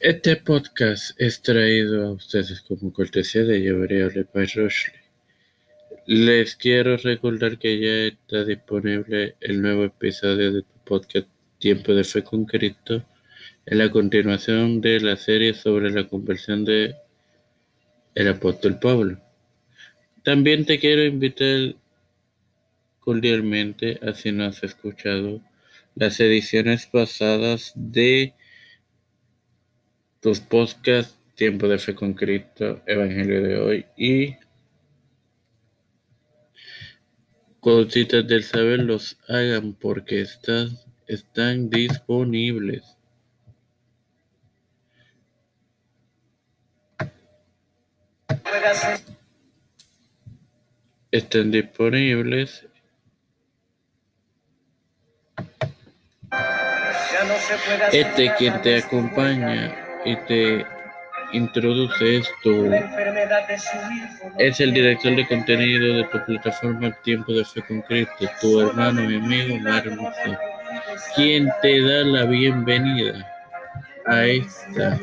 Este podcast es traído a ustedes como cortesía de Variable by Rushley. Les quiero recordar que ya está disponible el nuevo episodio de tu podcast Tiempo de Fe con Cristo, en la continuación de la serie sobre la conversión de el apóstol Pablo. También te quiero invitar cordialmente a si no has escuchado las ediciones pasadas de tus podcasts Tiempo de Fe con Cristo, Evangelio de hoy y Cositas del Saber los hagan porque están, están disponibles. Están disponibles. Este quien te acompaña y te introduce esto es el director de contenido de tu plataforma Tiempo de Fe con Cristo, tu hermano y amigo Mario quien te da la bienvenida a esta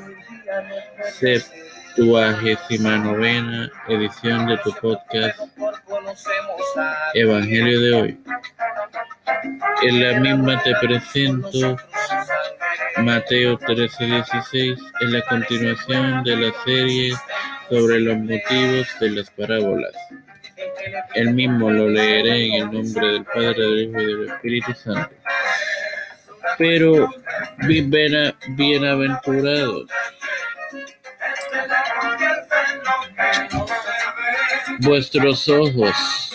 septuagésima novena edición de tu podcast Evangelio de hoy. En la misma te presento Mateo 13:16 es la continuación de la serie sobre los motivos de las parábolas. El mismo lo leeré en el nombre del Padre, del Hijo y del Espíritu Santo. Pero bienaventurados vuestros ojos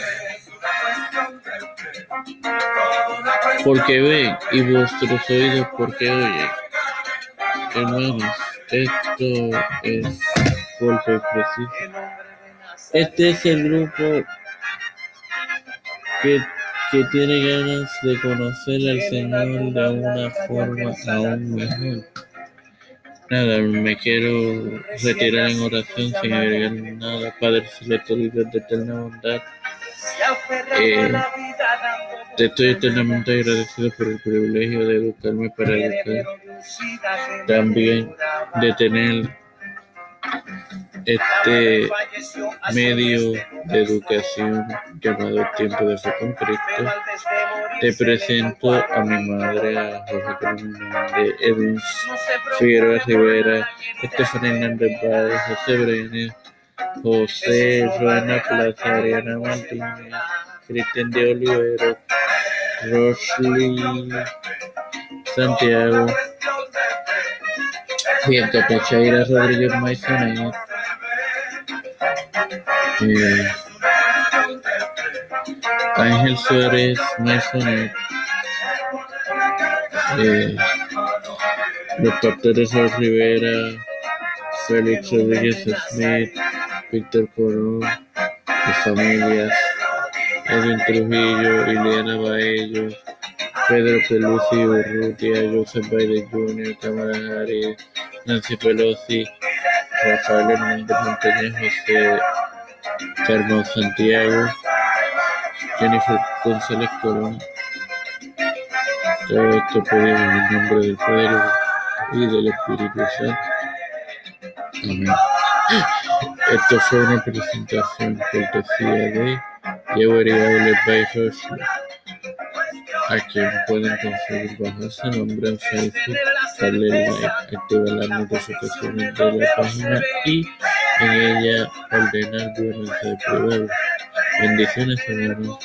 porque ven y vuestros oídos porque oyen. Hermanos, esto es golpe preciso. Este es el grupo que, que tiene ganas de conocer al Señor de una forma aún mejor. Nada, me quiero retirar en oración sin agregar nada. Padre Celestial de eterna bondad. Eh, te estoy eternamente agradecido por el privilegio de educarme para educar. También de tener este medio de educación llamado Tiempo de Fe con. Te presento a mi madre, a José de Edwin Figueroa Rivera, Estefan Hernández José Brenes, José Ruana Plaza, Ariana Martínez, Cristian de Olivero, Rosely Santiago, Bianca Pachaira Rodríguez Maisonet, eh, Ángel Suárez Maisonet, eh, los pastores Rivera, Félix Rodríguez Smith, Víctor Corón, las familias, Edwin Trujillo, Ileana Baello, Pedro Pelusi Urrutia, Joseph Biden Jr., Kamala Harris, Nancy Pelosi, Rafael Hernández Montañez, José Carlos Santiago, Jennifer González Colón. Todo esto pedimos en el nombre del Padre y del Espíritu Santo. Amén. Esto fue una presentación cortesía de Llevaría by Rushley, a quien pueden conseguir bajo ese nombre en Facebook, darle like, activar las notificaciones de la página y en ella ordenar su de privado. Bendiciones, hermanos.